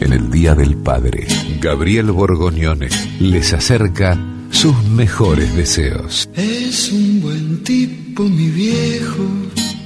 En el Día del Padre, Gabriel Borgognone les acerca sus mejores deseos. Es un buen tipo, mi viejo.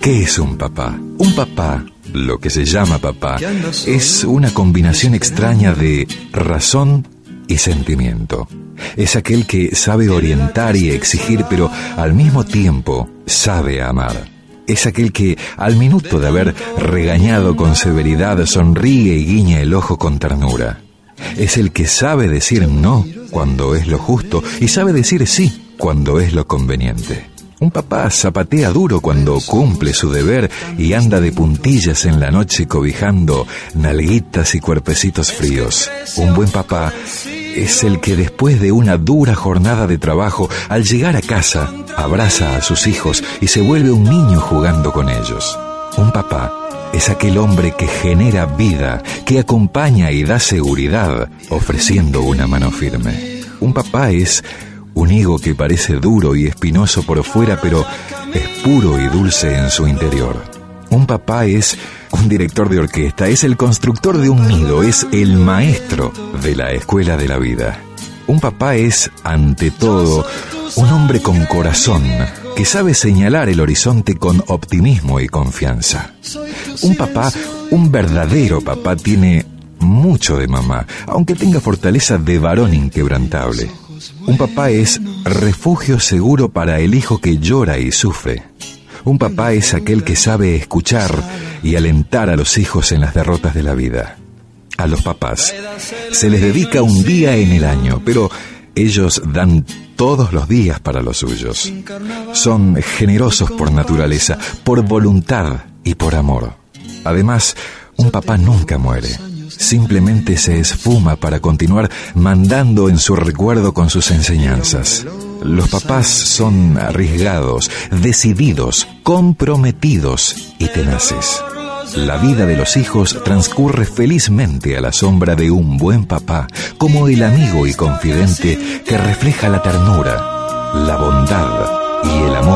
¿Qué es un papá? Un papá, lo que se llama papá, es una combinación extraña de razón y sentimiento. Es aquel que sabe orientar y exigir, pero al mismo tiempo sabe amar es aquel que, al minuto de haber regañado con severidad, sonríe y guiña el ojo con ternura. Es el que sabe decir no cuando es lo justo y sabe decir sí cuando es lo conveniente. Un papá zapatea duro cuando cumple su deber y anda de puntillas en la noche cobijando nalguitas y cuerpecitos fríos. Un buen papá es el que después de una dura jornada de trabajo, al llegar a casa, abraza a sus hijos y se vuelve un niño jugando con ellos. Un papá es aquel hombre que genera vida, que acompaña y da seguridad, ofreciendo una mano firme. Un papá es un higo que parece duro y espinoso por fuera, pero es puro y dulce en su interior. Un papá es un director de orquesta, es el constructor de un nido, es el maestro de la escuela de la vida. Un papá es, ante todo, un hombre con corazón que sabe señalar el horizonte con optimismo y confianza. Un papá, un verdadero papá, tiene mucho de mamá, aunque tenga fortaleza de varón inquebrantable. Un papá es refugio seguro para el hijo que llora y sufre. Un papá es aquel que sabe escuchar y alentar a los hijos en las derrotas de la vida. A los papás se les dedica un día en el año, pero ellos dan todos los días para los suyos. Son generosos por naturaleza, por voluntad y por amor. Además, un papá nunca muere. Simplemente se esfuma para continuar mandando en su recuerdo con sus enseñanzas. Los papás son arriesgados, decididos, comprometidos y tenaces. La vida de los hijos transcurre felizmente a la sombra de un buen papá, como el amigo y confidente que refleja la ternura, la bondad y el amor